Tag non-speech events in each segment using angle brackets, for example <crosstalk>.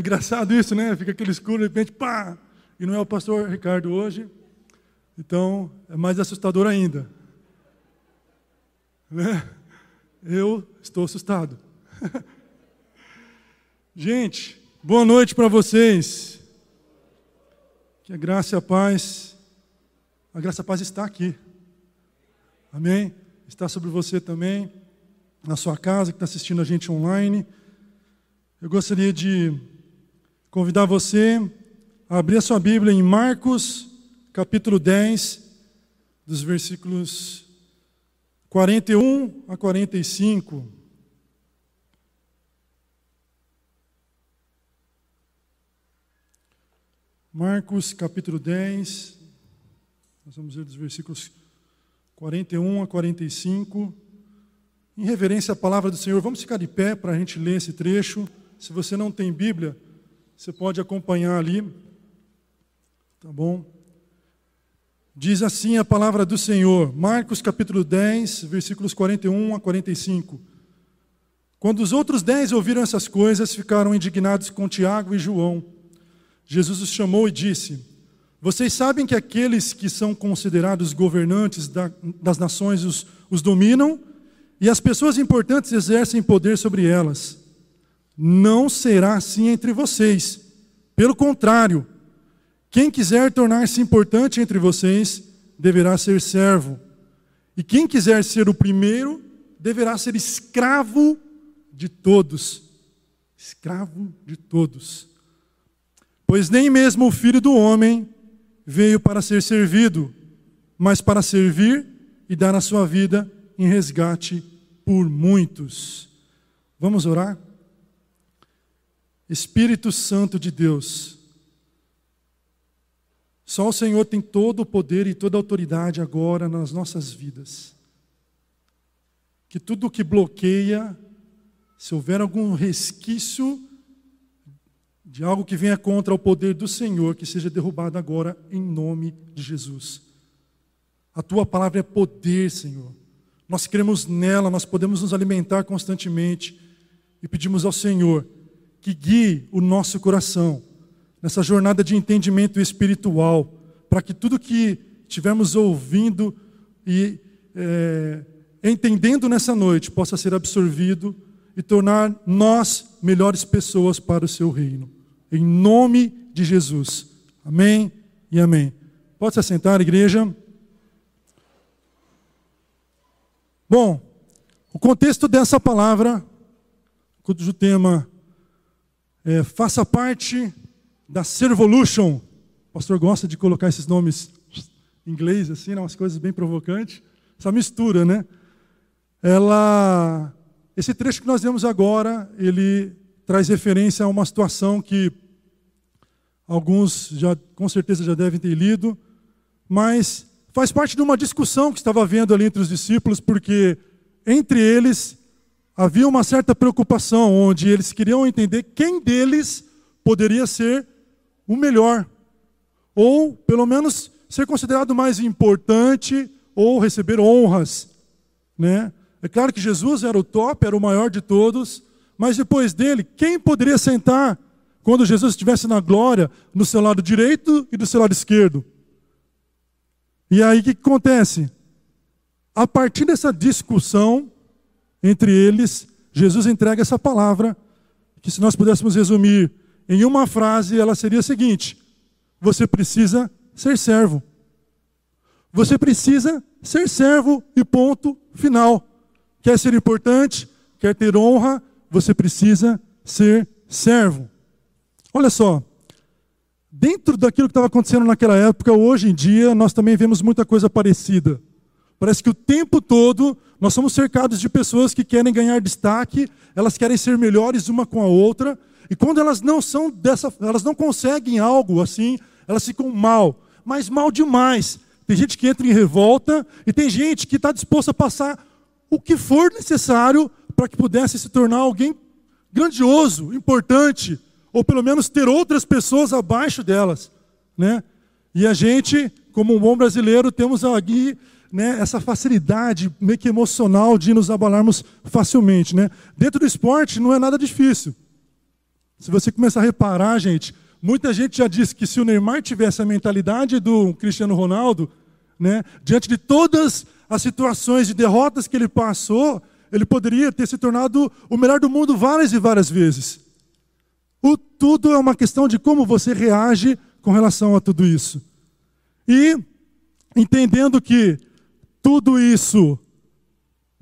engraçado isso, né? Fica aquele escuro, de repente, pá! E não é o pastor Ricardo hoje. Então, é mais assustador ainda. Né? Eu estou assustado. <laughs> Gente, boa noite para vocês. Que a graça e a paz, a graça e a paz está aqui. Amém? Está sobre você também, na sua casa, que está assistindo a gente online. Eu gostaria de convidar você a abrir a sua Bíblia em Marcos, capítulo 10, dos versículos 41 a 45. Marcos capítulo 10, nós vamos ver dos versículos 41 a 45. Em reverência à palavra do Senhor, vamos ficar de pé para a gente ler esse trecho. Se você não tem Bíblia, você pode acompanhar ali. Tá bom? Diz assim a palavra do Senhor, Marcos capítulo 10, versículos 41 a 45. Quando os outros dez ouviram essas coisas, ficaram indignados com Tiago e João. Jesus os chamou e disse: vocês sabem que aqueles que são considerados governantes das nações os, os dominam e as pessoas importantes exercem poder sobre elas. Não será assim entre vocês. Pelo contrário, quem quiser tornar-se importante entre vocês deverá ser servo. E quem quiser ser o primeiro deverá ser escravo de todos. Escravo de todos. Pois nem mesmo o filho do homem veio para ser servido, mas para servir e dar a sua vida em resgate por muitos. Vamos orar? Espírito Santo de Deus, só o Senhor tem todo o poder e toda a autoridade agora nas nossas vidas. Que tudo que bloqueia, se houver algum resquício de algo que venha contra o poder do Senhor, que seja derrubado agora em nome de Jesus. A tua palavra é poder, Senhor. Nós cremos nela, nós podemos nos alimentar constantemente e pedimos ao Senhor que guie o nosso coração nessa jornada de entendimento espiritual, para que tudo que estivermos ouvindo e é, entendendo nessa noite possa ser absorvido e tornar nós melhores pessoas para o seu reino. Em nome de Jesus. Amém e amém. Pode se assentar, igreja. Bom, o contexto dessa palavra, cujo tema é faça parte da Servolution. O pastor gosta de colocar esses nomes em inglês, assim, né, umas coisas bem provocantes. Essa mistura, né? Ela, esse trecho que nós vemos agora, ele traz referência a uma situação que alguns já com certeza já devem ter lido, mas faz parte de uma discussão que estava havendo ali entre os discípulos, porque entre eles havia uma certa preocupação, onde eles queriam entender quem deles poderia ser o melhor, ou pelo menos ser considerado mais importante ou receber honras, né? É claro que Jesus era o top, era o maior de todos, mas depois dele, quem poderia sentar quando Jesus estivesse na glória no seu lado direito e do seu lado esquerdo? E aí o que acontece? A partir dessa discussão entre eles, Jesus entrega essa palavra, que se nós pudéssemos resumir em uma frase, ela seria a seguinte: você precisa ser servo. Você precisa ser servo e ponto final. Quer ser importante, quer ter honra, você precisa ser servo. Olha só, dentro daquilo que estava acontecendo naquela época, hoje em dia, nós também vemos muita coisa parecida. Parece que o tempo todo nós somos cercados de pessoas que querem ganhar destaque, elas querem ser melhores uma com a outra, e quando elas não são dessa, elas não conseguem algo assim, elas ficam mal, mas mal demais. Tem gente que entra em revolta e tem gente que está disposta a passar o que for necessário para que pudesse se tornar alguém grandioso, importante, ou pelo menos ter outras pessoas abaixo delas, né? E a gente, como um bom brasileiro, temos aqui né, essa facilidade meio que emocional de nos abalarmos facilmente. Né? Dentro do esporte não é nada difícil. Se você começar a reparar, gente, muita gente já disse que se o Neymar tivesse a mentalidade do Cristiano Ronaldo, né, diante de todas as situações de derrotas que ele passou, ele poderia ter se tornado o melhor do mundo várias e várias vezes. O tudo é uma questão de como você reage com relação a tudo isso. E entendendo que tudo isso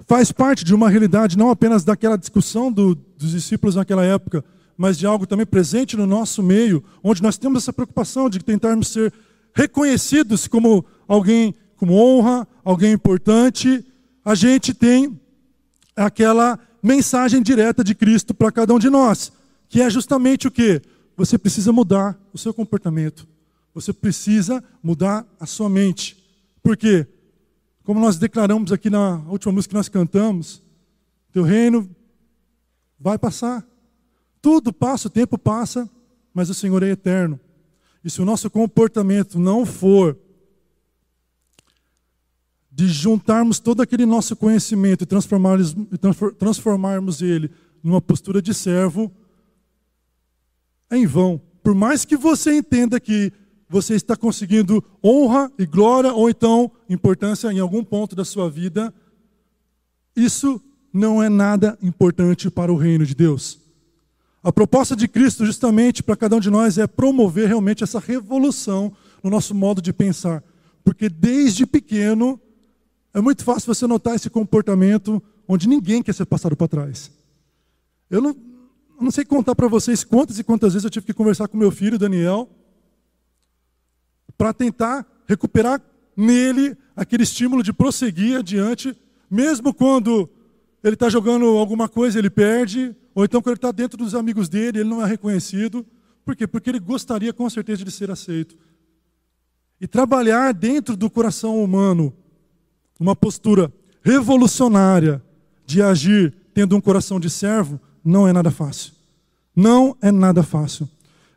faz parte de uma realidade não apenas daquela discussão do, dos discípulos naquela época, mas de algo também presente no nosso meio, onde nós temos essa preocupação de tentarmos ser reconhecidos como alguém com honra, alguém importante, a gente tem aquela mensagem direta de Cristo para cada um de nós, que é justamente o que? Você precisa mudar o seu comportamento. Você precisa mudar a sua mente. Por quê? Como nós declaramos aqui na última música que nós cantamos, teu reino vai passar. Tudo passa, o tempo passa, mas o Senhor é eterno. E se o nosso comportamento não for de juntarmos todo aquele nosso conhecimento e transformarmos, transformarmos ele numa postura de servo, é em vão. Por mais que você entenda que você está conseguindo honra e glória, ou então importância em algum ponto da sua vida, isso não é nada importante para o reino de Deus. A proposta de Cristo, justamente para cada um de nós, é promover realmente essa revolução no nosso modo de pensar. Porque desde pequeno, é muito fácil você notar esse comportamento onde ninguém quer ser passado para trás. Eu não, não sei contar para vocês quantas e quantas vezes eu tive que conversar com meu filho, Daniel, para tentar recuperar nele aquele estímulo de prosseguir adiante, mesmo quando ele está jogando alguma coisa, ele perde, ou então quando ele está dentro dos amigos dele, ele não é reconhecido. Por quê? Porque ele gostaria com certeza de ser aceito. E trabalhar dentro do coração humano uma postura revolucionária de agir tendo um coração de servo, não é nada fácil. Não é nada fácil.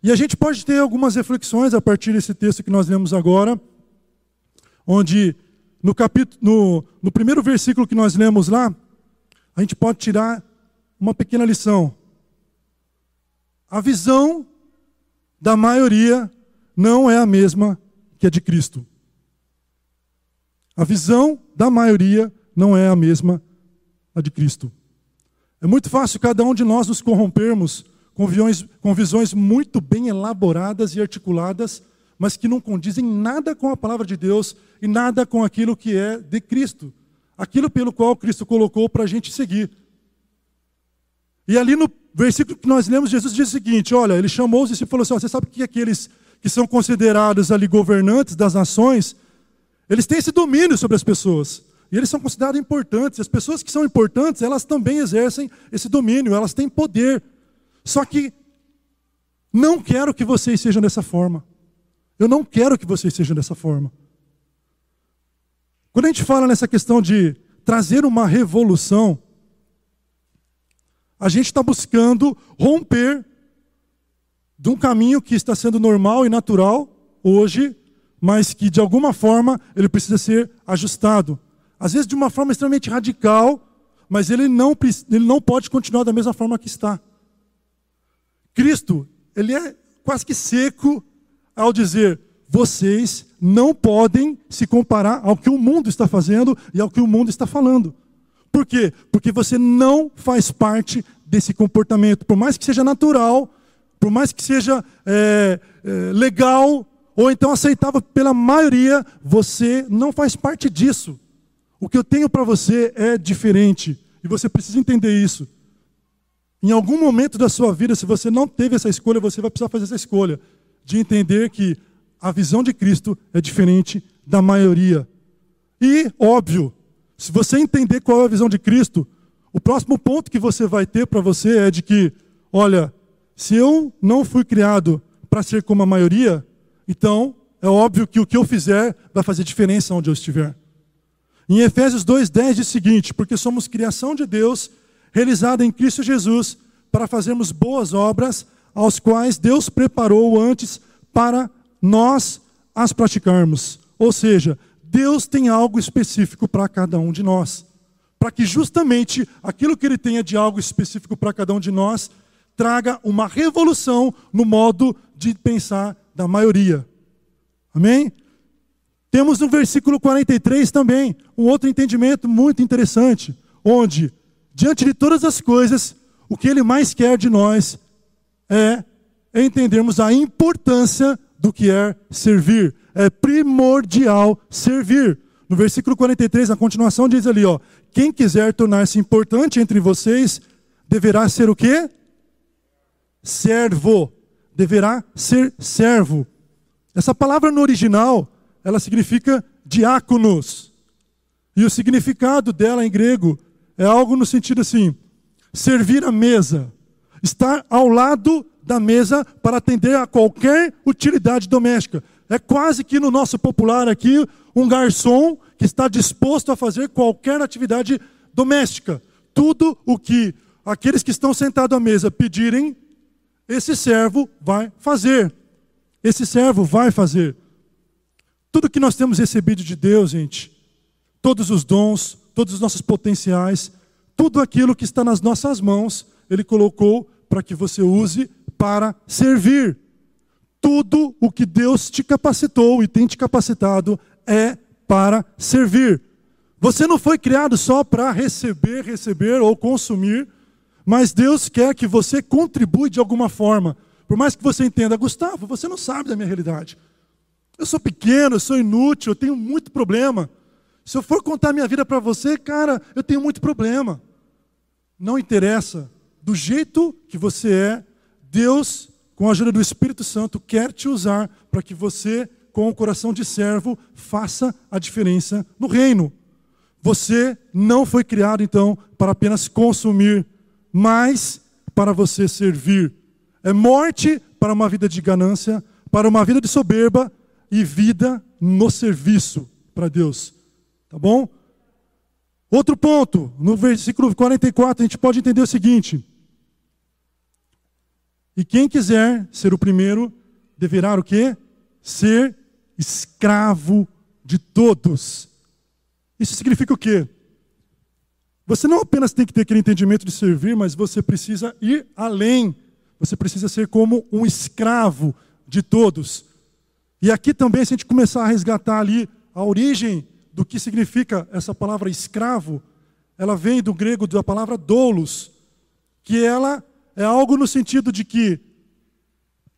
E a gente pode ter algumas reflexões a partir desse texto que nós lemos agora, onde no capítulo, no, no primeiro versículo que nós lemos lá, a gente pode tirar uma pequena lição. A visão da maioria não é a mesma que a de Cristo. A visão da maioria não é a mesma a de Cristo. É muito fácil cada um de nós nos corrompermos com, visões, com visões muito bem elaboradas e articuladas, mas que não condizem nada com a palavra de Deus e nada com aquilo que é de Cristo, aquilo pelo qual Cristo colocou para a gente seguir. E ali no versículo que nós lemos, Jesus diz o seguinte: olha, ele chamou os e falou assim: você sabe que aqueles que são considerados ali governantes das nações, eles têm esse domínio sobre as pessoas. E eles são considerados importantes. As pessoas que são importantes, elas também exercem esse domínio, elas têm poder. Só que não quero que vocês sejam dessa forma. Eu não quero que vocês sejam dessa forma. Quando a gente fala nessa questão de trazer uma revolução, a gente está buscando romper de um caminho que está sendo normal e natural hoje mas que de alguma forma ele precisa ser ajustado. Às vezes de uma forma extremamente radical, mas ele não, ele não pode continuar da mesma forma que está. Cristo, ele é quase que seco ao dizer: vocês não podem se comparar ao que o mundo está fazendo e ao que o mundo está falando. Por quê? Porque você não faz parte desse comportamento. Por mais que seja natural, por mais que seja é, é, legal, ou então aceitável pela maioria, você não faz parte disso. O que eu tenho para você é diferente. E você precisa entender isso. Em algum momento da sua vida, se você não teve essa escolha, você vai precisar fazer essa escolha. De entender que a visão de Cristo é diferente da maioria. E, óbvio, se você entender qual é a visão de Cristo, o próximo ponto que você vai ter para você é de que, olha, se eu não fui criado para ser como a maioria, então, é óbvio que o que eu fizer vai fazer diferença onde eu estiver. Em Efésios 2,10 diz o seguinte: Porque somos criação de Deus, realizada em Cristo Jesus, para fazermos boas obras, aos quais Deus preparou antes para nós as praticarmos. Ou seja, Deus tem algo específico para cada um de nós. Para que justamente aquilo que Ele tenha de algo específico para cada um de nós traga uma revolução no modo de pensar da maioria. Amém? Temos no versículo 43 também um outro entendimento muito interessante, onde, diante de todas as coisas, o que Ele mais quer de nós é entendermos a importância do que é servir. É primordial servir. No versículo 43, a continuação diz ali, ó, quem quiser tornar-se importante entre vocês, deverá ser o quê? Servo. Deverá ser servo. Essa palavra no original, ela significa diáconos. E o significado dela em grego é algo no sentido assim: servir a mesa, estar ao lado da mesa para atender a qualquer utilidade doméstica. É quase que no nosso popular aqui, um garçom que está disposto a fazer qualquer atividade doméstica. Tudo o que aqueles que estão sentados à mesa pedirem, esse servo vai fazer. Esse servo vai fazer. Tudo que nós temos recebido de Deus, gente, todos os dons, todos os nossos potenciais, tudo aquilo que está nas nossas mãos, Ele colocou para que você use para servir. Tudo o que Deus te capacitou e tem te capacitado é para servir. Você não foi criado só para receber, receber ou consumir, mas Deus quer que você contribua de alguma forma. Por mais que você entenda, Gustavo, você não sabe da minha realidade. Eu sou pequeno, eu sou inútil, eu tenho muito problema. Se eu for contar minha vida para você, cara, eu tenho muito problema. Não interessa. Do jeito que você é, Deus, com a ajuda do Espírito Santo, quer te usar para que você, com o coração de servo, faça a diferença no reino. Você não foi criado, então, para apenas consumir, mas para você servir. É morte para uma vida de ganância, para uma vida de soberba e vida no serviço para Deus. Tá bom? Outro ponto, no versículo 44, a gente pode entender o seguinte: e quem quiser ser o primeiro, deverá o quê? Ser escravo de todos. Isso significa o quê? Você não apenas tem que ter aquele entendimento de servir, mas você precisa ir além. Você precisa ser como um escravo de todos. E aqui também, se a gente começar a resgatar ali a origem do que significa essa palavra escravo, ela vem do grego da palavra doulos, que ela é algo no sentido de que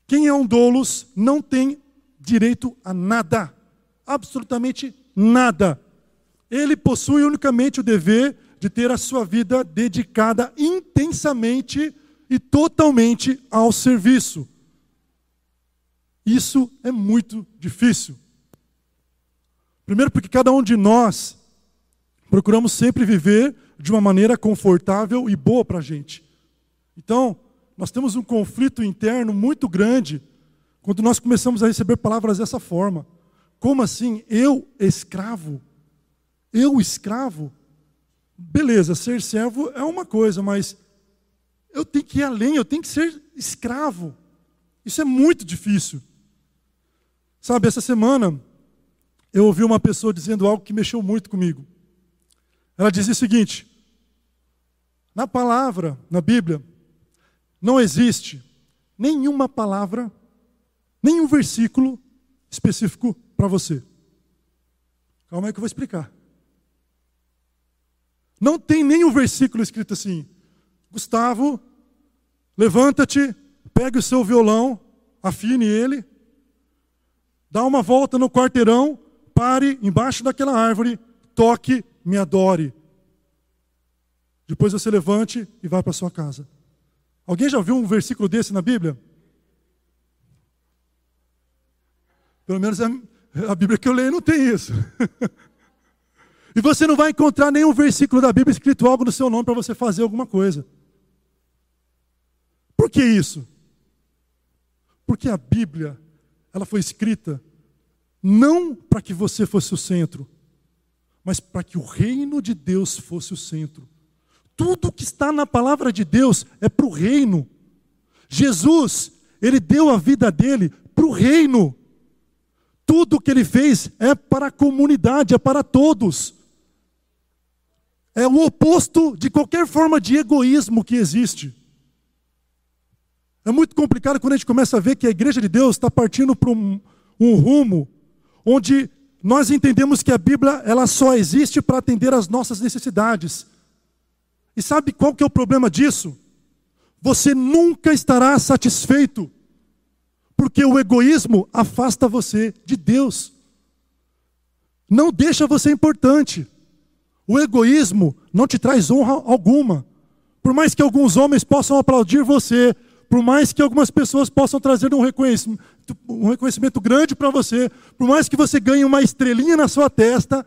quem é um doulos não tem direito a nada, absolutamente nada. Ele possui unicamente o dever de ter a sua vida dedicada intensamente e totalmente ao serviço. Isso é muito difícil. Primeiro, porque cada um de nós procuramos sempre viver de uma maneira confortável e boa para a gente. Então, nós temos um conflito interno muito grande quando nós começamos a receber palavras dessa forma. Como assim? Eu, escravo? Eu, escravo? Beleza, ser servo é uma coisa, mas eu tenho que ir além, eu tenho que ser escravo. Isso é muito difícil. Sabe, essa semana eu ouvi uma pessoa dizendo algo que mexeu muito comigo. Ela dizia o seguinte: na palavra, na Bíblia, não existe nenhuma palavra, nenhum versículo específico para você. Calma aí que eu vou explicar. Não tem nenhum versículo escrito assim: Gustavo, levanta-te, pegue o seu violão, afine ele, dá uma volta no quarteirão, pare embaixo daquela árvore, toque, me adore. Depois você levante e vá para sua casa. Alguém já viu um versículo desse na Bíblia? Pelo menos a, a Bíblia que eu leio não tem isso. <laughs> e você não vai encontrar nenhum versículo da Bíblia escrito algo no seu nome para você fazer alguma coisa. Por que isso? Porque a Bíblia, ela foi escrita não para que você fosse o centro, mas para que o reino de Deus fosse o centro. Tudo que está na palavra de Deus é para o reino. Jesus, ele deu a vida dele para o reino. Tudo que ele fez é para a comunidade, é para todos. É o oposto de qualquer forma de egoísmo que existe. É muito complicado quando a gente começa a ver que a igreja de Deus está partindo para um, um rumo onde nós entendemos que a Bíblia ela só existe para atender às nossas necessidades. E sabe qual que é o problema disso? Você nunca estará satisfeito, porque o egoísmo afasta você de Deus. Não deixa você importante. O egoísmo não te traz honra alguma. Por mais que alguns homens possam aplaudir você, por mais que algumas pessoas possam trazer um reconhecimento, um reconhecimento grande para você, por mais que você ganhe uma estrelinha na sua testa,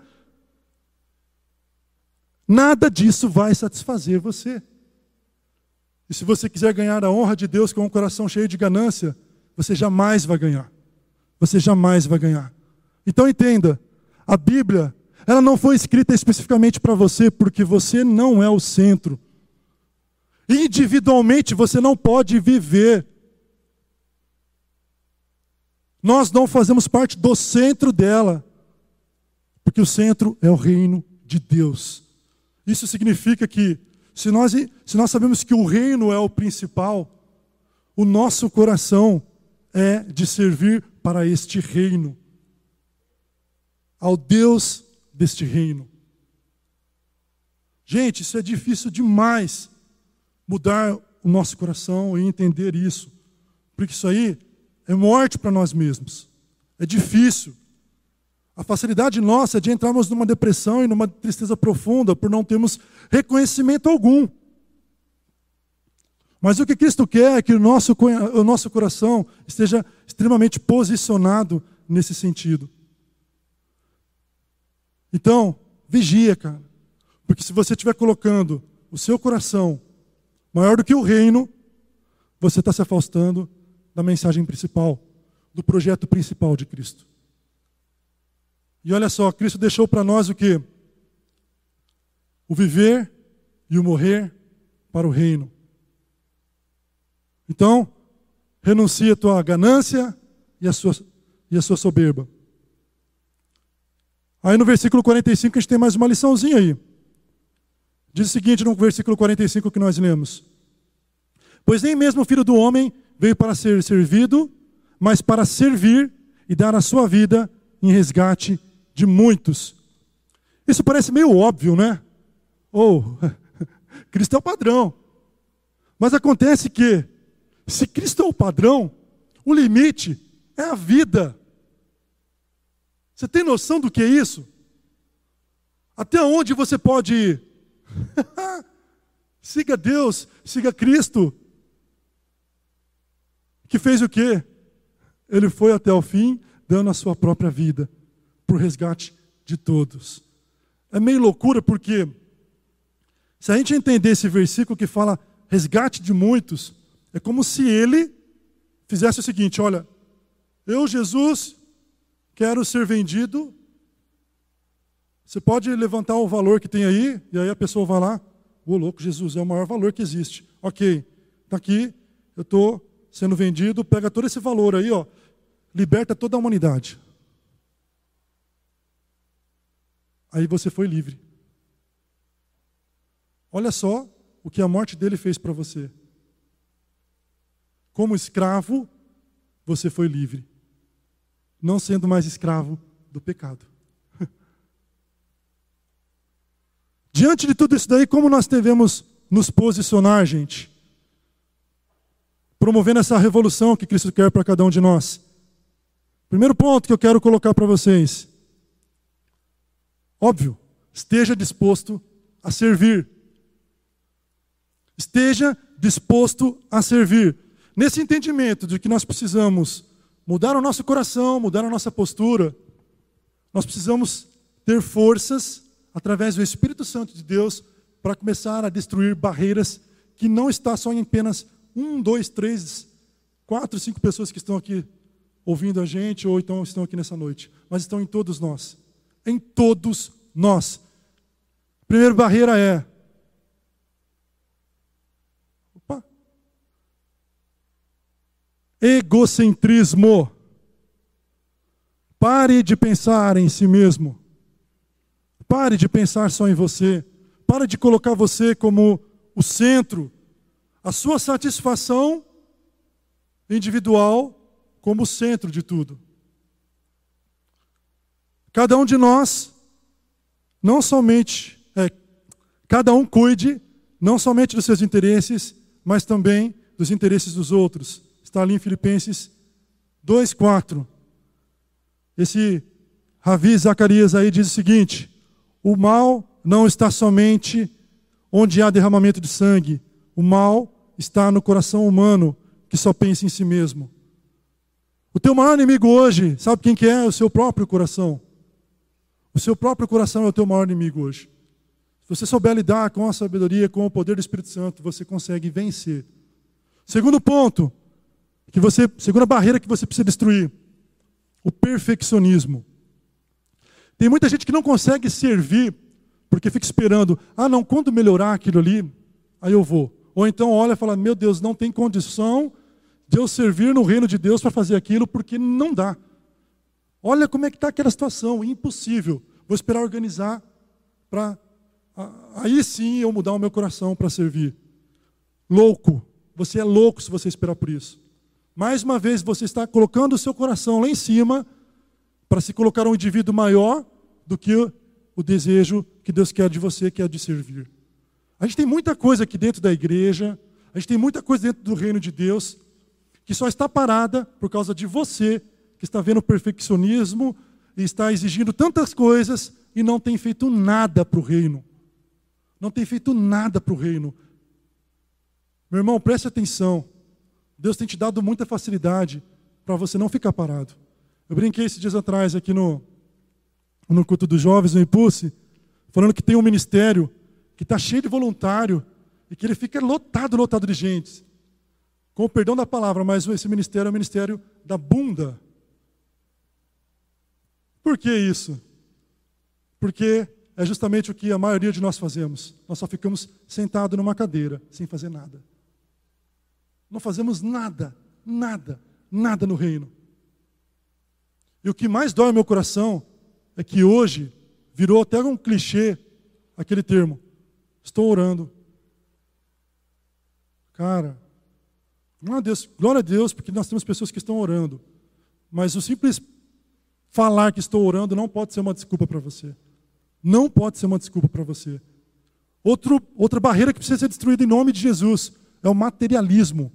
nada disso vai satisfazer você. E se você quiser ganhar a honra de Deus com um coração cheio de ganância, você jamais vai ganhar. Você jamais vai ganhar. Então entenda, a Bíblia, ela não foi escrita especificamente para você porque você não é o centro. Individualmente você não pode viver. Nós não fazemos parte do centro dela, porque o centro é o reino de Deus. Isso significa que, se nós, se nós sabemos que o reino é o principal, o nosso coração é de servir para este reino, ao Deus deste reino. Gente, isso é difícil demais mudar o nosso coração e entender isso. Porque isso aí é morte para nós mesmos. É difícil. A facilidade nossa é de entrarmos numa depressão e numa tristeza profunda por não termos reconhecimento algum. Mas o que Cristo quer é que o nosso, o nosso coração esteja extremamente posicionado nesse sentido. Então, vigia, cara. Porque se você estiver colocando o seu coração maior do que o reino, você está se afastando da mensagem principal, do projeto principal de Cristo. E olha só, Cristo deixou para nós o que? O viver e o morrer para o reino. Então, renuncia a tua ganância e a sua, e a sua soberba. Aí no versículo 45 a gente tem mais uma liçãozinha aí. Diz o seguinte no versículo 45 que nós lemos: Pois nem mesmo o filho do homem veio para ser servido, mas para servir e dar a sua vida em resgate de muitos. Isso parece meio óbvio, né? Ou, <laughs> oh, Cristo é o padrão. Mas acontece que, se Cristo é o padrão, o limite é a vida. Você tem noção do que é isso? Até onde você pode ir? <laughs> siga Deus, siga Cristo. Que fez o quê? Ele foi até o fim, dando a sua própria vida por resgate de todos. É meio loucura porque se a gente entender esse versículo que fala resgate de muitos, é como se ele fizesse o seguinte: olha, eu, Jesus, quero ser vendido você pode levantar o valor que tem aí, e aí a pessoa vai lá, ô louco, Jesus, é o maior valor que existe. Ok, está aqui, eu estou sendo vendido, pega todo esse valor aí, ó, liberta toda a humanidade. Aí você foi livre. Olha só o que a morte dele fez para você. Como escravo, você foi livre, não sendo mais escravo do pecado. Diante de tudo isso daí, como nós devemos nos posicionar, gente? Promovendo essa revolução que Cristo quer para cada um de nós. Primeiro ponto que eu quero colocar para vocês. Óbvio, esteja disposto a servir. Esteja disposto a servir. Nesse entendimento de que nós precisamos mudar o nosso coração, mudar a nossa postura, nós precisamos ter forças através do Espírito Santo de Deus, para começar a destruir barreiras que não está só em apenas um, dois, três, quatro, cinco pessoas que estão aqui ouvindo a gente ou então estão aqui nessa noite, mas estão em todos nós. Em todos nós. A primeira barreira é opa, egocentrismo. Pare de pensar em si mesmo. Pare de pensar só em você. Pare de colocar você como o centro. A sua satisfação individual como o centro de tudo. Cada um de nós, não somente, é, cada um cuide não somente dos seus interesses, mas também dos interesses dos outros. Está ali em Filipenses 2,4. Esse Ravi Zacarias aí diz o seguinte: o mal não está somente onde há derramamento de sangue, o mal está no coração humano que só pensa em si mesmo. O teu maior inimigo hoje, sabe quem que é? O seu próprio coração. O seu próprio coração é o teu maior inimigo hoje. Se você souber lidar com a sabedoria, com o poder do Espírito Santo, você consegue vencer. Segundo ponto, que você, segunda barreira que você precisa destruir, o perfeccionismo. Tem muita gente que não consegue servir porque fica esperando, ah, não, quando melhorar aquilo ali, aí eu vou. Ou então olha e fala, meu Deus, não tem condição de eu servir no reino de Deus para fazer aquilo porque não dá. Olha como é que está aquela situação, impossível. Vou esperar organizar para aí sim eu mudar o meu coração para servir. Louco, você é louco se você esperar por isso. Mais uma vez você está colocando o seu coração lá em cima para se colocar um indivíduo maior do que o desejo que Deus quer de você, que é de servir. A gente tem muita coisa aqui dentro da igreja, a gente tem muita coisa dentro do reino de Deus que só está parada por causa de você que está vendo o perfeccionismo e está exigindo tantas coisas e não tem feito nada para o reino não tem feito nada para o reino. Meu irmão, preste atenção. Deus tem te dado muita facilidade para você não ficar parado. Eu brinquei esses dias atrás aqui no, no culto dos jovens, no Impulse, falando que tem um ministério que está cheio de voluntário e que ele fica lotado, lotado de gente. Com o perdão da palavra, mas esse ministério é o ministério da bunda. Por que isso? Porque é justamente o que a maioria de nós fazemos. Nós só ficamos sentados numa cadeira, sem fazer nada. Não fazemos nada, nada, nada no reino. E o que mais dói meu coração é que hoje virou até um clichê aquele termo. Estou orando. Cara, glória a Deus, glória a Deus, porque nós temos pessoas que estão orando. Mas o simples falar que estou orando não pode ser uma desculpa para você não pode ser uma desculpa para você. Outro, outra barreira que precisa ser destruída em nome de Jesus é o materialismo.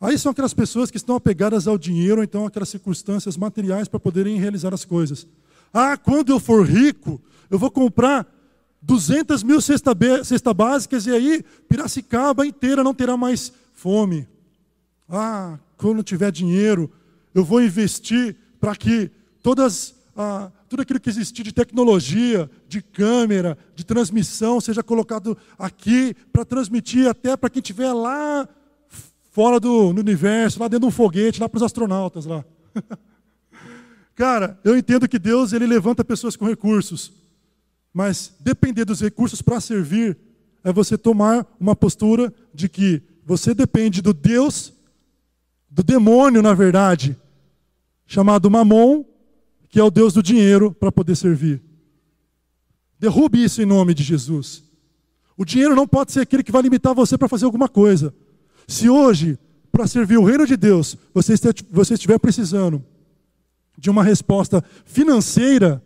Aí são aquelas pessoas que estão apegadas ao dinheiro, ou então aquelas circunstâncias materiais para poderem realizar as coisas. Ah, quando eu for rico, eu vou comprar 200 mil cestas cesta básicas e aí Piracicaba inteira não terá mais fome. Ah, quando tiver dinheiro, eu vou investir para que todas ah, tudo aquilo que existir de tecnologia, de câmera, de transmissão, seja colocado aqui para transmitir até para quem estiver lá fora do universo, lá dentro de um foguete, lá para os astronautas lá. <laughs> Cara, eu entendo que Deus ele levanta pessoas com recursos, mas depender dos recursos para servir é você tomar uma postura de que você depende do Deus, do demônio, na verdade, chamado Mamon, que é o Deus do dinheiro, para poder servir. Derrube isso em nome de Jesus. O dinheiro não pode ser aquele que vai limitar você para fazer alguma coisa. Se hoje, para servir o reino de Deus, você estiver precisando de uma resposta financeira,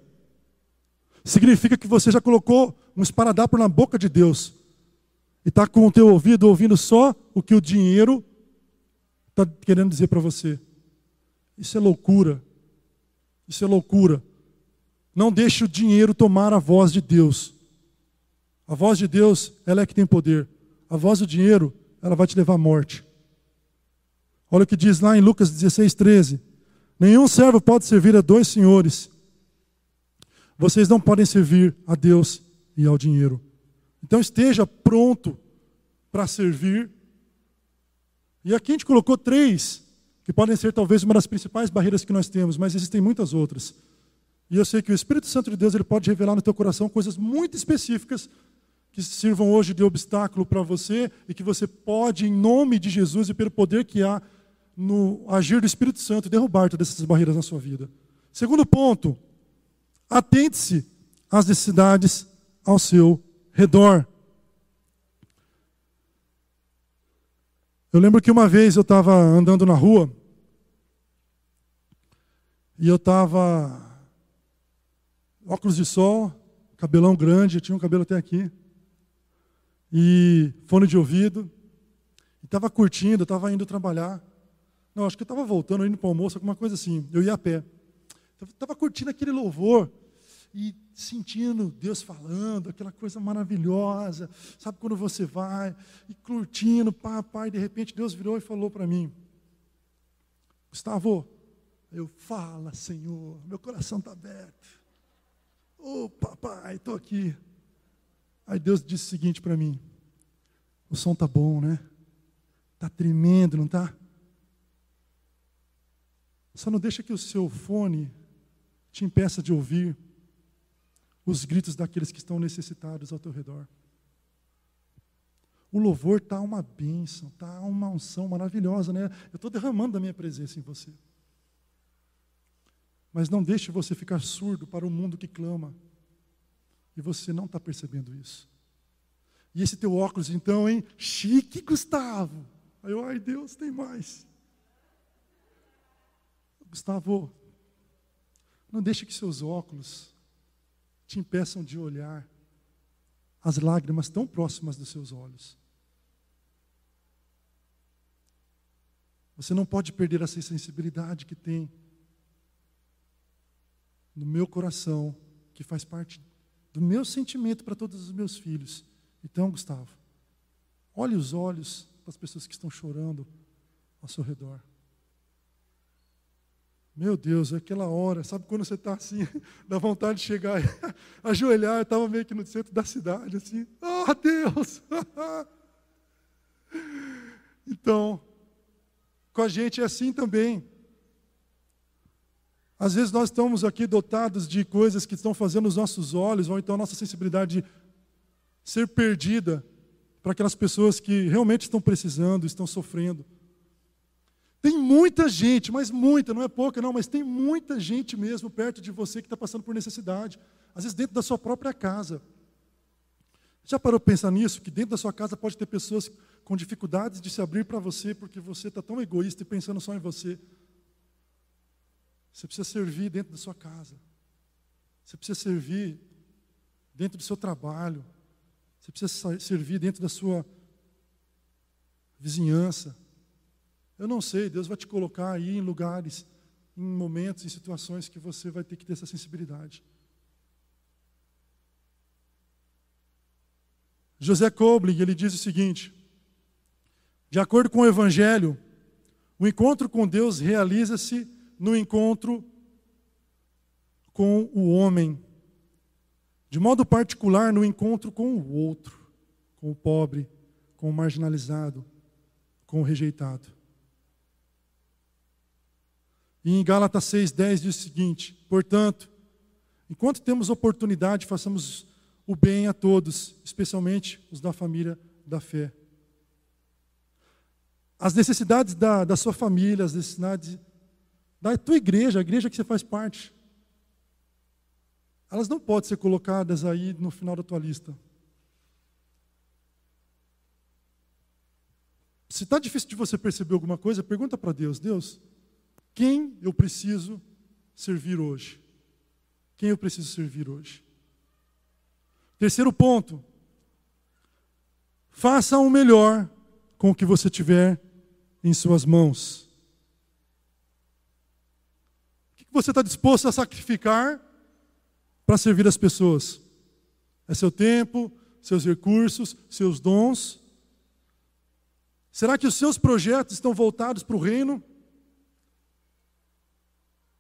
significa que você já colocou um esparadrapo na boca de Deus e está com o teu ouvido ouvindo só o que o dinheiro está querendo dizer para você. Isso é loucura. Isso é loucura. Não deixe o dinheiro tomar a voz de Deus. A voz de Deus, ela é que tem poder. A voz do dinheiro, ela vai te levar à morte. Olha o que diz lá em Lucas 16, 13. Nenhum servo pode servir a dois senhores. Vocês não podem servir a Deus e ao dinheiro. Então esteja pronto para servir. E aqui a gente colocou três que podem ser talvez uma das principais barreiras que nós temos, mas existem muitas outras. E eu sei que o Espírito Santo de Deus ele pode revelar no teu coração coisas muito específicas que sirvam hoje de obstáculo para você e que você pode, em nome de Jesus e pelo poder que há no agir do Espírito Santo, derrubar todas essas barreiras na sua vida. Segundo ponto, atente-se às necessidades ao seu redor. Eu lembro que uma vez eu estava andando na rua e eu estava óculos de sol, cabelão grande, eu tinha um cabelo até aqui, e fone de ouvido, e estava curtindo, estava indo trabalhar. Não, acho que eu estava voltando, indo para o almoço, alguma coisa assim. Eu ia a pé. Estava curtindo aquele louvor e sentindo Deus falando, aquela coisa maravilhosa. Sabe quando você vai e curtindo, papai, de repente Deus virou e falou para mim: Gustavo, eu fala, Senhor, meu coração está aberto. Ô oh, papai, estou aqui. Aí Deus disse o seguinte para mim: O som tá bom, né? Tá tremendo, não tá? Só não deixa que o seu fone te impeça de ouvir os gritos daqueles que estão necessitados ao teu redor. O louvor está uma bênção, está uma unção maravilhosa, né? Eu estou derramando a minha presença em você. Mas não deixe você ficar surdo para o mundo que clama. E você não está percebendo isso. E esse teu óculos, então, hein? Chique, Gustavo. Aí eu, ai Deus, tem mais. Gustavo, não deixe que seus óculos te impeçam de olhar as lágrimas tão próximas dos seus olhos. Você não pode perder essa sensibilidade que tem no meu coração, que faz parte do meu sentimento para todos os meus filhos. Então, Gustavo, olhe os olhos das pessoas que estão chorando ao seu redor. Meu Deus, é aquela hora, sabe quando você está assim, <laughs> dá vontade de chegar, <laughs> ajoelhar, eu estava meio que no centro da cidade, assim, ah oh, Deus! <laughs> então, com a gente é assim também. Às vezes nós estamos aqui dotados de coisas que estão fazendo os nossos olhos, ou então a nossa sensibilidade ser perdida para aquelas pessoas que realmente estão precisando, estão sofrendo. Tem muita gente, mas muita, não é pouca não, mas tem muita gente mesmo perto de você que está passando por necessidade. Às vezes dentro da sua própria casa. Já parou para pensar nisso? Que dentro da sua casa pode ter pessoas com dificuldades de se abrir para você porque você está tão egoísta e pensando só em você. Você precisa servir dentro da sua casa. Você precisa servir dentro do seu trabalho. Você precisa servir dentro da sua vizinhança. Eu não sei, Deus vai te colocar aí em lugares, em momentos, em situações que você vai ter que ter essa sensibilidade. José Kobling, ele diz o seguinte: de acordo com o Evangelho, o encontro com Deus realiza-se no encontro com o homem, de modo particular no encontro com o outro, com o pobre, com o marginalizado, com o rejeitado. E em Gálatas 6,10 diz o seguinte: Portanto, enquanto temos oportunidade, façamos o bem a todos, especialmente os da família da fé. As necessidades da, da sua família, as necessidades da tua igreja, a igreja que você faz parte, elas não podem ser colocadas aí no final da tua lista. Se está difícil de você perceber alguma coisa, pergunta para Deus: Deus, quem eu preciso servir hoje? Quem eu preciso servir hoje? Terceiro ponto. Faça o melhor com o que você tiver em suas mãos. O que você está disposto a sacrificar para servir as pessoas? É seu tempo, seus recursos, seus dons? Será que os seus projetos estão voltados para o reino?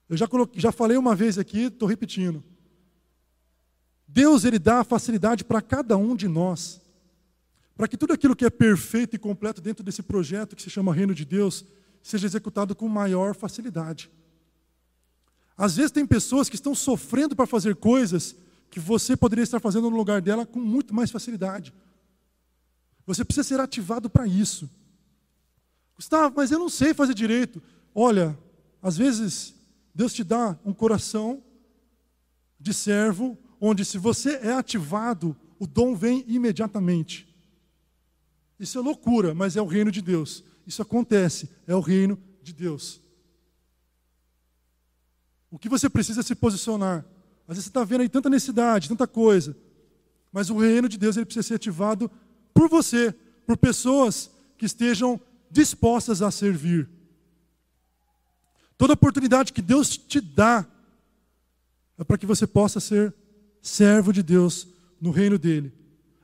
Eu já, coloquei, já falei uma vez aqui, estou repetindo. Deus ele dá facilidade para cada um de nós, para que tudo aquilo que é perfeito e completo dentro desse projeto que se chama Reino de Deus seja executado com maior facilidade. Às vezes tem pessoas que estão sofrendo para fazer coisas que você poderia estar fazendo no lugar dela com muito mais facilidade. Você precisa ser ativado para isso. Gustavo, mas eu não sei fazer direito. Olha, às vezes Deus te dá um coração de servo, onde se você é ativado, o dom vem imediatamente. Isso é loucura, mas é o reino de Deus. Isso acontece, é o reino de Deus. O que você precisa é se posicionar. Às vezes você está vendo aí tanta necessidade, tanta coisa. Mas o reino de Deus ele precisa ser ativado por você, por pessoas que estejam dispostas a servir. Toda oportunidade que Deus te dá é para que você possa ser servo de Deus no reino dele.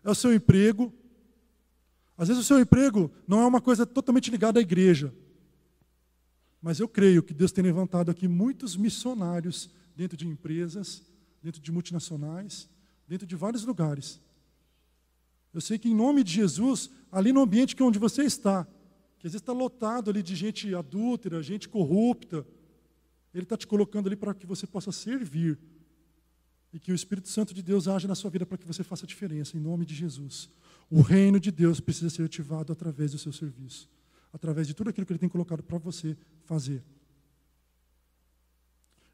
É o seu emprego. Às vezes o seu emprego não é uma coisa totalmente ligada à igreja. Mas eu creio que Deus tem levantado aqui muitos missionários dentro de empresas, dentro de multinacionais, dentro de vários lugares. Eu sei que em nome de Jesus, ali no ambiente que é onde você está, que às vezes está lotado ali de gente adúltera, gente corrupta, Ele está te colocando ali para que você possa servir. E que o Espírito Santo de Deus age na sua vida para que você faça a diferença, em nome de Jesus. O reino de Deus precisa ser ativado através do seu serviço, através de tudo aquilo que Ele tem colocado para você fazer.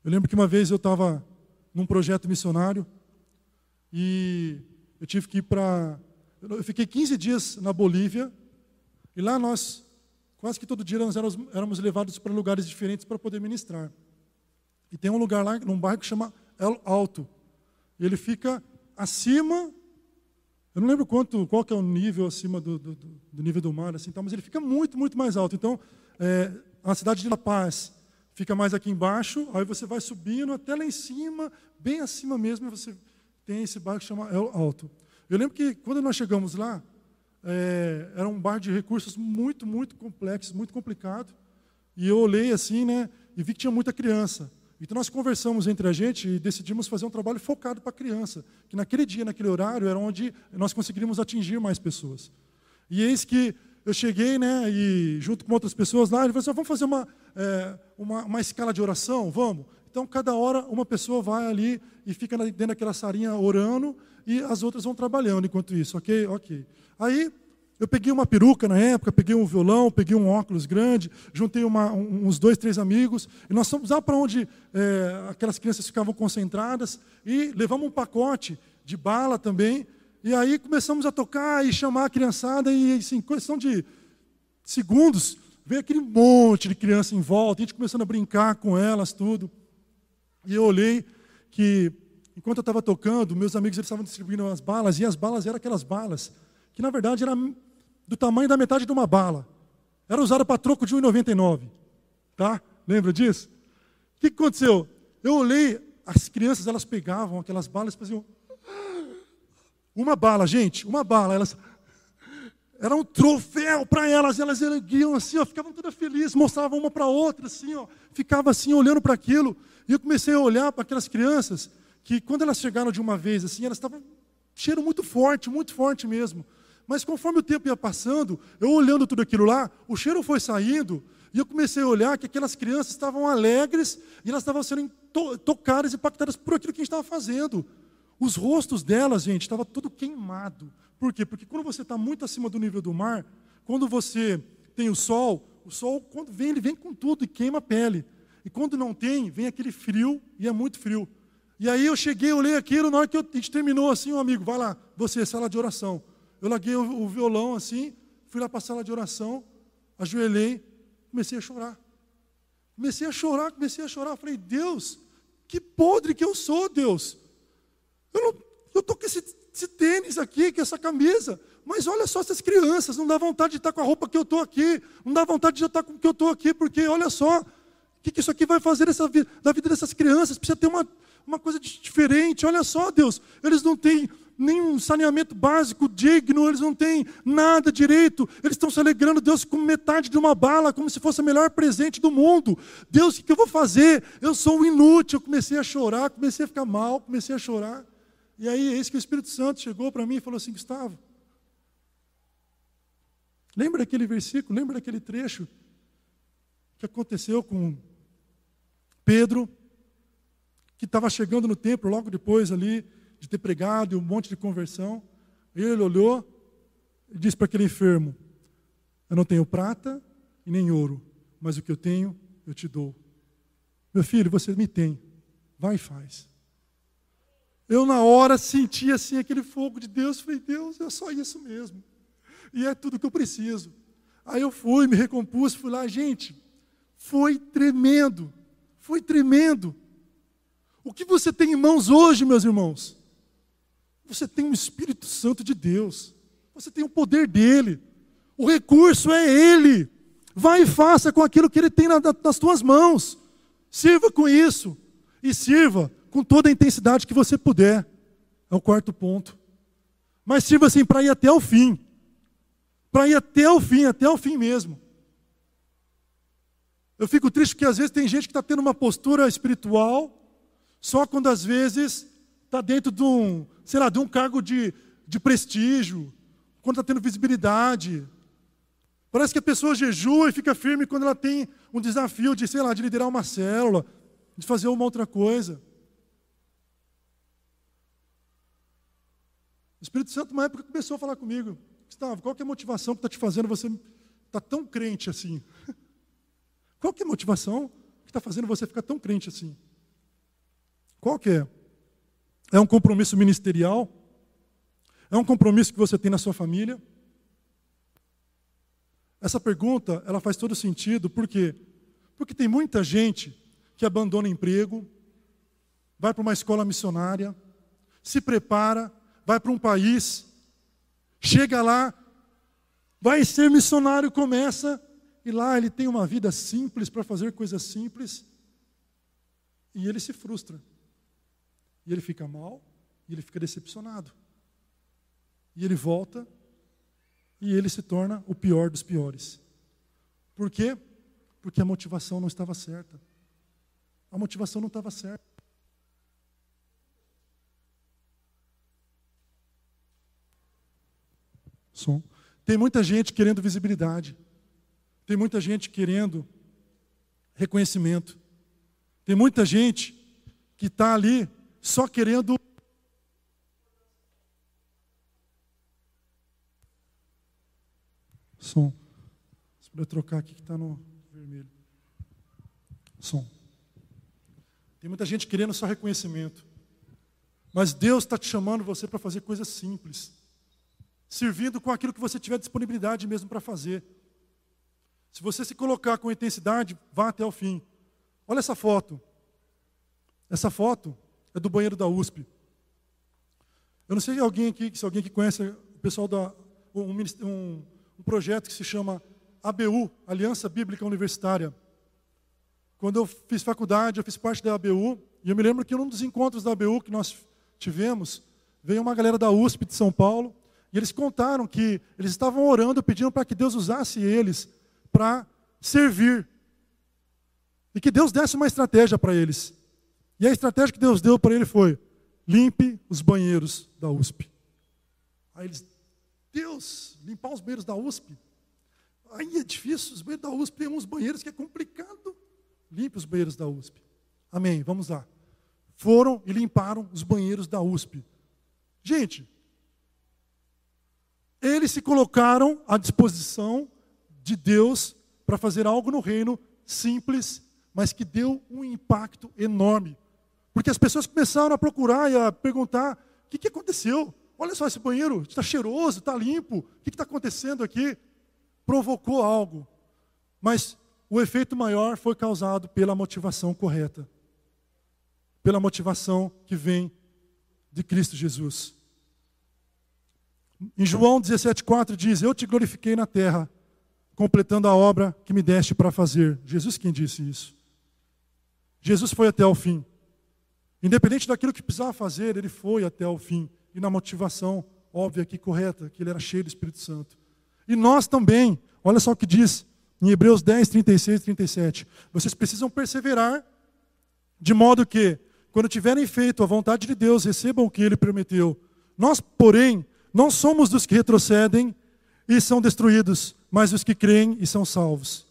Eu lembro que uma vez eu estava num projeto missionário e eu tive que ir para. Eu fiquei 15 dias na Bolívia e lá nós, quase que todo dia, nós éramos, éramos levados para lugares diferentes para poder ministrar. E tem um lugar lá, num bairro que chama El Alto. Ele fica acima, eu não lembro quanto, qual que é o nível acima do, do, do nível do mar, assim, tá, mas ele fica muito, muito mais alto. Então, é, a cidade de La Paz fica mais aqui embaixo, aí você vai subindo até lá em cima, bem acima mesmo, você tem esse bairro que chama El Alto. Eu lembro que quando nós chegamos lá, é, era um bairro de recursos muito, muito complexo, muito complicado. E eu olhei assim, né, e vi que tinha muita criança. Então nós conversamos entre a gente e decidimos fazer um trabalho focado para a criança, que naquele dia, naquele horário, era onde nós conseguiríamos atingir mais pessoas. E eis que eu cheguei, né, e junto com outras pessoas lá, ele falou assim, vamos fazer uma, é, uma, uma, escala de oração? Vamos. Então, cada hora, uma pessoa vai ali e fica dentro daquela sarinha orando, e as outras vão trabalhando enquanto isso, ok? Ok. Aí, eu peguei uma peruca na época, peguei um violão, peguei um óculos grande, juntei uma, uns dois, três amigos, e nós fomos lá para onde é, aquelas crianças ficavam concentradas, e levamos um pacote de bala também, e aí começamos a tocar e chamar a criançada, e assim, questão de segundos, veio aquele monte de criança em volta, a gente começando a brincar com elas, tudo. E eu olhei que, enquanto eu estava tocando, meus amigos eles estavam distribuindo as balas, e as balas eram aquelas balas, que na verdade eram do tamanho da metade de uma bala. Era usada para troco de 1,99. Tá? Lembra disso? O que aconteceu? Eu olhei, as crianças elas pegavam aquelas balas e faziam. <gasps> Uma bala, gente, uma bala. Elas. Era um troféu para elas, elas erguiam assim, ó, ficavam todas felizes, mostravam uma para outra, assim, ó, ficava assim olhando para aquilo. E eu comecei a olhar para aquelas crianças que, quando elas chegaram de uma vez, assim, elas estavam cheiro muito forte, muito forte mesmo. Mas conforme o tempo ia passando, eu olhando tudo aquilo lá, o cheiro foi saindo, e eu comecei a olhar que aquelas crianças estavam alegres e elas estavam sendo to tocadas e impactadas por aquilo que a gente estava fazendo. Os rostos delas, gente, estava tudo queimado. Por quê? Porque quando você está muito acima do nível do mar, quando você tem o sol, o sol, quando vem, ele vem com tudo e queima a pele. E quando não tem, vem aquele frio e é muito frio. E aí eu cheguei, olhei aquilo, na hora que a gente terminou assim, um amigo, vai lá, você, sala de oração. Eu larguei o, violão assim, fui lá para a sala de oração, ajoelhei, comecei a chorar. Comecei a chorar, comecei a chorar. Falei, Deus, que podre que eu sou, Deus. Eu estou com esse, esse tênis aqui, com essa camisa. Mas olha só essas crianças, não dá vontade de estar com a roupa que eu estou aqui, não dá vontade de estar com o que eu estou aqui, porque olha só, o que, que isso aqui vai fazer essa, da vida dessas crianças? Precisa ter uma, uma coisa diferente. Olha só, Deus, eles não têm nenhum saneamento básico digno, eles não têm nada direito, eles estão se alegrando, Deus, com metade de uma bala, como se fosse o melhor presente do mundo. Deus, o que eu vou fazer? Eu sou um inútil. Eu comecei a chorar, comecei a ficar mal, comecei a chorar. E aí, eis que o Espírito Santo chegou para mim e falou assim: Gustavo, lembra daquele versículo, lembra daquele trecho que aconteceu com Pedro, que estava chegando no templo logo depois ali de ter pregado e um monte de conversão. Ele olhou e disse para aquele enfermo: Eu não tenho prata, e nem ouro, mas o que eu tenho, eu te dou. Meu filho, você me tem. Vai e faz. Eu, na hora, senti assim aquele fogo de Deus. Falei, Deus, é só isso mesmo. E é tudo que eu preciso. Aí eu fui, me recompus, fui lá. Gente, foi tremendo. Foi tremendo. O que você tem em mãos hoje, meus irmãos? Você tem o Espírito Santo de Deus. Você tem o poder dele. O recurso é ele. Vai e faça com aquilo que ele tem nas tuas mãos. Sirva com isso. E sirva com toda a intensidade que você puder. É o quarto ponto. Mas sirva assim para ir até o fim. Para ir até o fim, até o fim mesmo. Eu fico triste porque às vezes tem gente que está tendo uma postura espiritual, só quando às vezes está dentro de um, sei lá, de um cargo de, de prestígio, quando está tendo visibilidade. Parece que a pessoa jejua e fica firme quando ela tem um desafio de, sei lá, de liderar uma célula, de fazer uma outra coisa. O Espírito Santo, uma época, começou a falar comigo: Gustavo, qual é a motivação que está te fazendo você estar tá tão crente assim? <laughs> Qual é a motivação que está fazendo você ficar tão crente assim? Qual que é? É um compromisso ministerial? É um compromisso que você tem na sua família? Essa pergunta, ela faz todo sentido, por quê? Porque tem muita gente que abandona emprego, vai para uma escola missionária, se prepara, vai para um país, chega lá, vai ser missionário, começa, e lá ele tem uma vida simples para fazer coisas simples, e ele se frustra. E ele fica mal, e ele fica decepcionado. E ele volta, e ele se torna o pior dos piores. Por quê? Porque a motivação não estava certa. A motivação não estava certa. Som. Tem muita gente querendo visibilidade. Tem muita gente querendo reconhecimento. Tem muita gente que está ali só querendo. Som. Se puder trocar aqui que está no vermelho. Som. Tem muita gente querendo só reconhecimento. Mas Deus está te chamando você para fazer coisas simples. Servindo com aquilo que você tiver disponibilidade mesmo para fazer. Se você se colocar com intensidade, vá até o fim. Olha essa foto. Essa foto é do banheiro da USP. Eu não sei se alguém aqui, se alguém que conhece o pessoal da um, um, um projeto que se chama ABU, Aliança Bíblica Universitária. Quando eu fiz faculdade, eu fiz parte da ABU, e eu me lembro que num dos encontros da ABU que nós tivemos, veio uma galera da USP de São Paulo, e eles contaram que eles estavam orando, pedindo para que Deus usasse eles para servir. E que Deus desse uma estratégia para eles. E a estratégia que Deus deu para ele foi: limpe os banheiros da USP. Aí eles, Deus, limpar os banheiros da USP? Aí é difícil, os banheiros da USP tem uns banheiros que é complicado. Limpe os banheiros da USP. Amém, vamos lá. Foram e limparam os banheiros da USP. Gente, eles se colocaram à disposição de Deus para fazer algo no reino simples, mas que deu um impacto enorme. Porque as pessoas começaram a procurar e a perguntar: o que, que aconteceu? Olha só esse banheiro, está cheiroso, está limpo, o que está acontecendo aqui? Provocou algo. Mas o efeito maior foi causado pela motivação correta. Pela motivação que vem de Cristo Jesus. Em João 17,4 diz: Eu te glorifiquei na terra, completando a obra que me deste para fazer. Jesus quem disse isso. Jesus foi até o fim. Independente daquilo que precisava fazer, ele foi até o fim. E na motivação óbvia e correta, que ele era cheio do Espírito Santo. E nós também, olha só o que diz em Hebreus 10, 36 e 37. Vocês precisam perseverar, de modo que, quando tiverem feito a vontade de Deus, recebam o que ele prometeu. Nós, porém, não somos dos que retrocedem e são destruídos, mas os que creem e são salvos.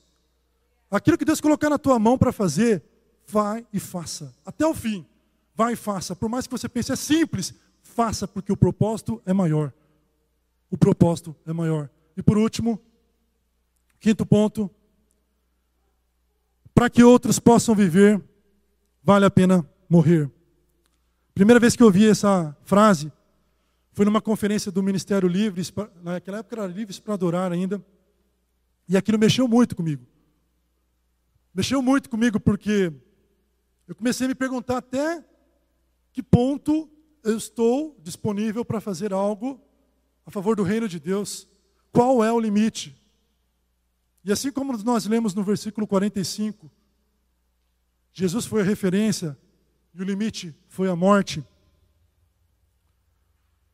Aquilo que Deus colocar na tua mão para fazer, vai e faça, até o fim. Vai e faça. Por mais que você pense, é simples, faça, porque o propósito é maior. O propósito é maior. E por último, quinto ponto, para que outros possam viver, vale a pena morrer. Primeira vez que eu ouvi essa frase foi numa conferência do Ministério Livres, naquela época era Livres para Adorar ainda, e aquilo mexeu muito comigo. Mexeu muito comigo porque eu comecei a me perguntar até que ponto eu estou disponível para fazer algo a favor do reino de Deus. Qual é o limite? E assim como nós lemos no versículo 45, Jesus foi a referência e o limite foi a morte.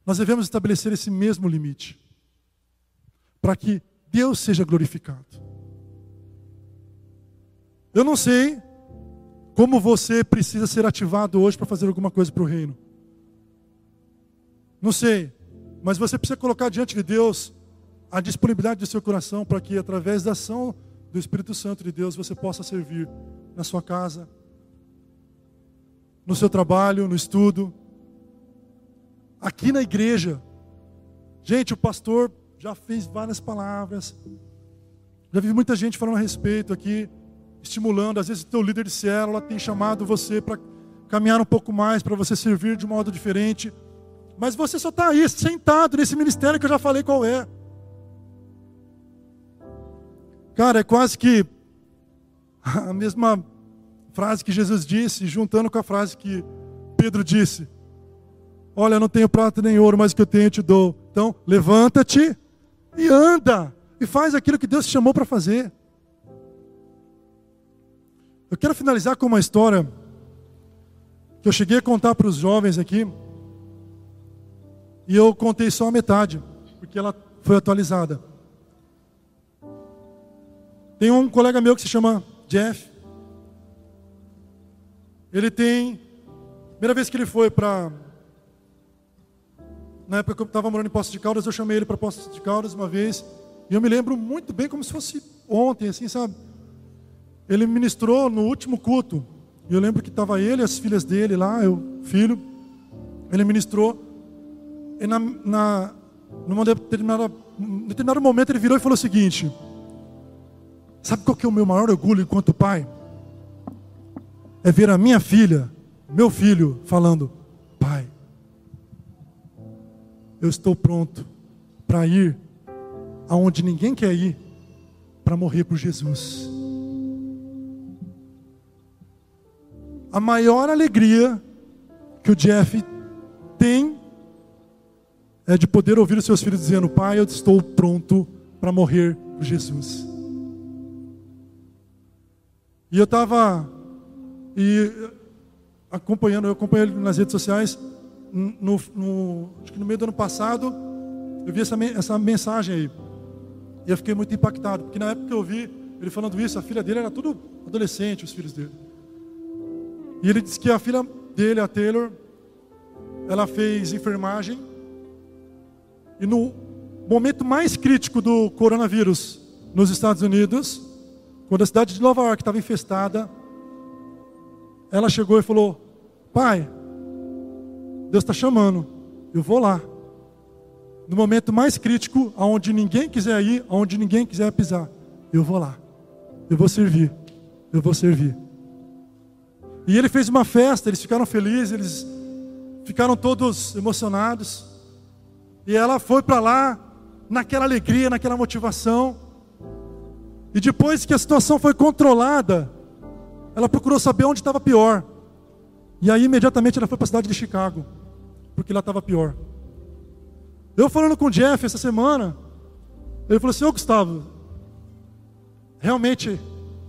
Nós devemos estabelecer esse mesmo limite para que Deus seja glorificado. Eu não sei como você precisa ser ativado hoje para fazer alguma coisa para o reino. Não sei, mas você precisa colocar diante de Deus a disponibilidade do seu coração para que, através da ação do Espírito Santo de Deus, você possa servir na sua casa, no seu trabalho, no estudo, aqui na igreja. Gente, o pastor já fez várias palavras, já vi muita gente falando a respeito aqui, estimulando. Às vezes, teu líder de célula tem chamado você para caminhar um pouco mais, para você servir de um modo diferente. Mas você só está aí, sentado nesse ministério que eu já falei qual é. Cara, é quase que <laughs> a mesma frase que Jesus disse, juntando com a frase que Pedro disse. Olha, não tenho prata nem ouro, mas o que eu tenho eu te dou. Então, levanta-te e anda. E faz aquilo que Deus te chamou para fazer. Eu quero finalizar com uma história que eu cheguei a contar para os jovens aqui. E eu contei só a metade, porque ela foi atualizada. Tem um colega meu que se chama Jeff. Ele tem. Primeira vez que ele foi para. Na época que eu estava morando em Poços de Caldas, eu chamei ele para Poços de Caldas uma vez. E eu me lembro muito bem, como se fosse ontem, assim, sabe? Ele ministrou no último culto. Eu lembro que estava ele e as filhas dele lá, eu, filho. Ele ministrou. E na, na, numa determinada, num determinado momento ele virou e falou o seguinte: Sabe qual que é o meu maior orgulho enquanto pai? É ver a minha filha, meu filho, falando: Pai, eu estou pronto para ir aonde ninguém quer ir, para morrer por Jesus. A maior alegria que o Jeff tem é de poder ouvir os seus filhos dizendo: Pai, eu estou pronto para morrer por Jesus. E eu estava e acompanhando, eu acompanhei ele nas redes sociais. No, no, acho que no meio do ano passado, eu vi essa, essa mensagem aí. E eu fiquei muito impactado, porque na época que eu vi ele falando isso, a filha dele era tudo adolescente, os filhos dele. E ele disse que a filha dele, a Taylor, ela fez enfermagem. E no momento mais crítico do coronavírus nos Estados Unidos, quando a cidade de Nova York estava infestada, ela chegou e falou: Pai, Deus está chamando, eu vou lá. No momento mais crítico, aonde ninguém quiser ir, aonde ninguém quiser pisar, eu vou lá. Eu vou servir. Eu vou servir. E ele fez uma festa, eles ficaram felizes, eles ficaram todos emocionados. E ela foi para lá, naquela alegria, naquela motivação. E depois que a situação foi controlada, ela procurou saber onde estava pior. E aí imediatamente ela foi para a cidade de Chicago, porque lá estava pior. Eu falando com o Jeff essa semana, ele falou assim: Ô Gustavo, realmente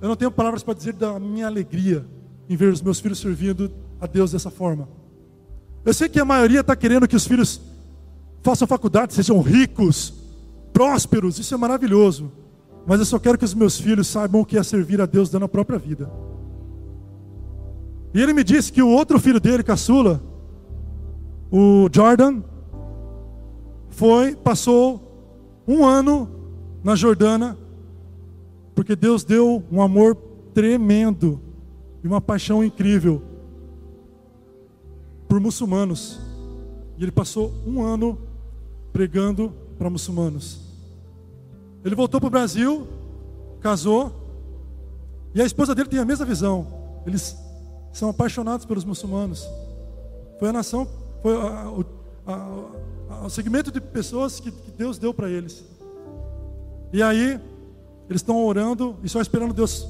eu não tenho palavras para dizer da minha alegria em ver os meus filhos servindo a Deus dessa forma. Eu sei que a maioria está querendo que os filhos façam faculdade, sejam ricos, prósperos, isso é maravilhoso. Mas eu só quero que os meus filhos saibam o que é servir a Deus dando a própria vida. E ele me disse que o outro filho dele, caçula, o Jordan, foi, passou um ano na Jordânia, porque Deus deu um amor tremendo e uma paixão incrível por muçulmanos. E ele passou um ano pregando para muçulmanos. Ele voltou para o Brasil, casou, E a esposa dele tem a mesma visão. Eles são apaixonados pelos muçulmanos. Foi a nação, foi a, a, a, o segmento de pessoas que, que Deus deu para eles. E aí, eles estão orando e só esperando Deus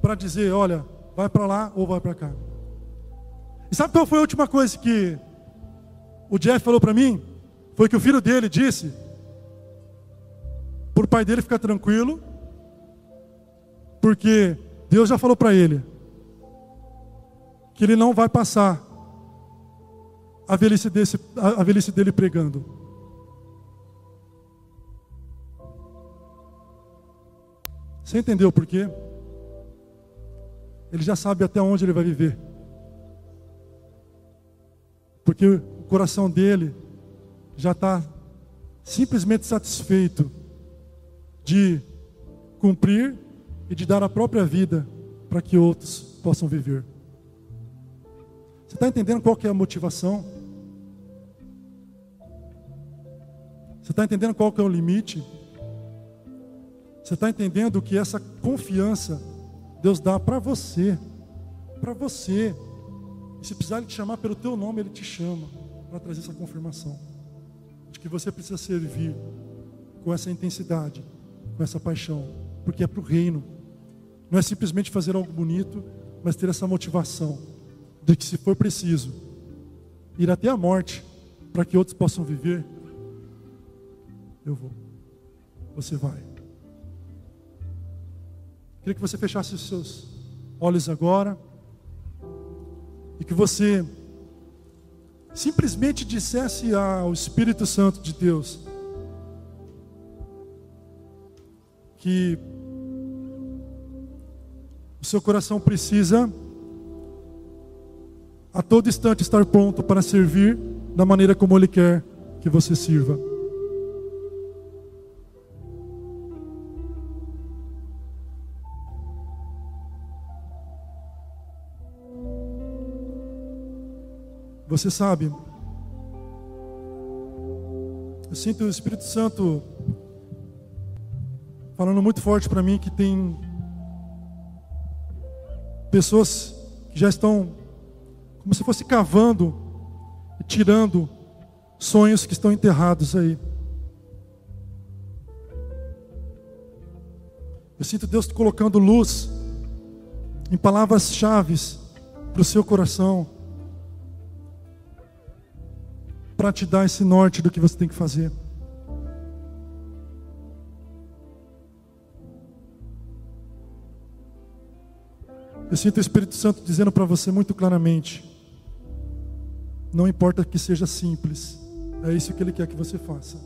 para dizer: olha, vai para lá ou vai para cá. E sabe qual foi a última coisa que o Jeff falou para mim? Foi que o filho dele disse, para o pai dele ficar tranquilo, porque Deus já falou para ele que ele não vai passar a velhice, desse, a velhice dele pregando. Você entendeu por quê? Ele já sabe até onde ele vai viver. Porque o coração dele já está simplesmente satisfeito de cumprir e de dar a própria vida para que outros possam viver. Você está entendendo qual que é a motivação? Você está entendendo qual que é o limite? Você está entendendo que essa confiança Deus dá para você, para você. E se precisar ele te chamar pelo teu nome, ele te chama para trazer essa confirmação de que você precisa servir com essa intensidade, com essa paixão, porque é para o reino. Não é simplesmente fazer algo bonito, mas ter essa motivação de que se for preciso ir até a morte para que outros possam viver, eu vou. Você vai. Queria que você fechasse os seus olhos agora e que você simplesmente dissesse ao Espírito Santo de Deus que o seu coração precisa a todo instante estar pronto para servir da maneira como Ele quer que você sirva. Você sabe, eu sinto o Espírito Santo falando muito forte para mim que tem pessoas que já estão como se fosse cavando e tirando sonhos que estão enterrados aí. Eu sinto Deus colocando luz em palavras-chave para o seu coração para te dar esse norte do que você tem que fazer. Eu sinto o Espírito Santo dizendo para você muito claramente: não importa que seja simples, é isso que Ele quer que você faça.